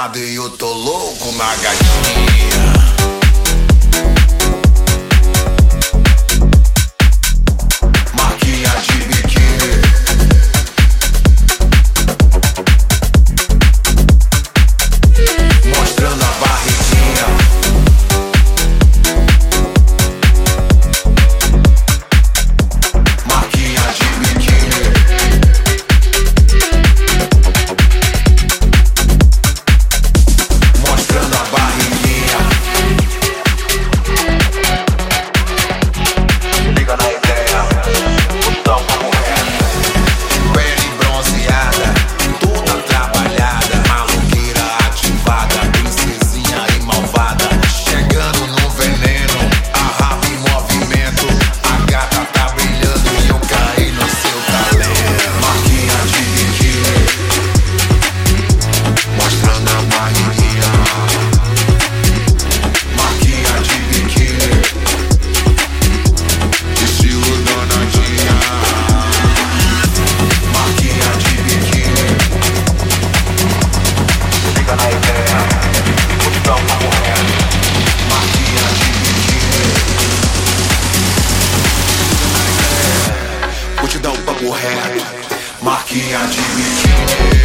sabe, eu tô louco, uma gatinha. Curtidão papo reto Marquinha de biquíni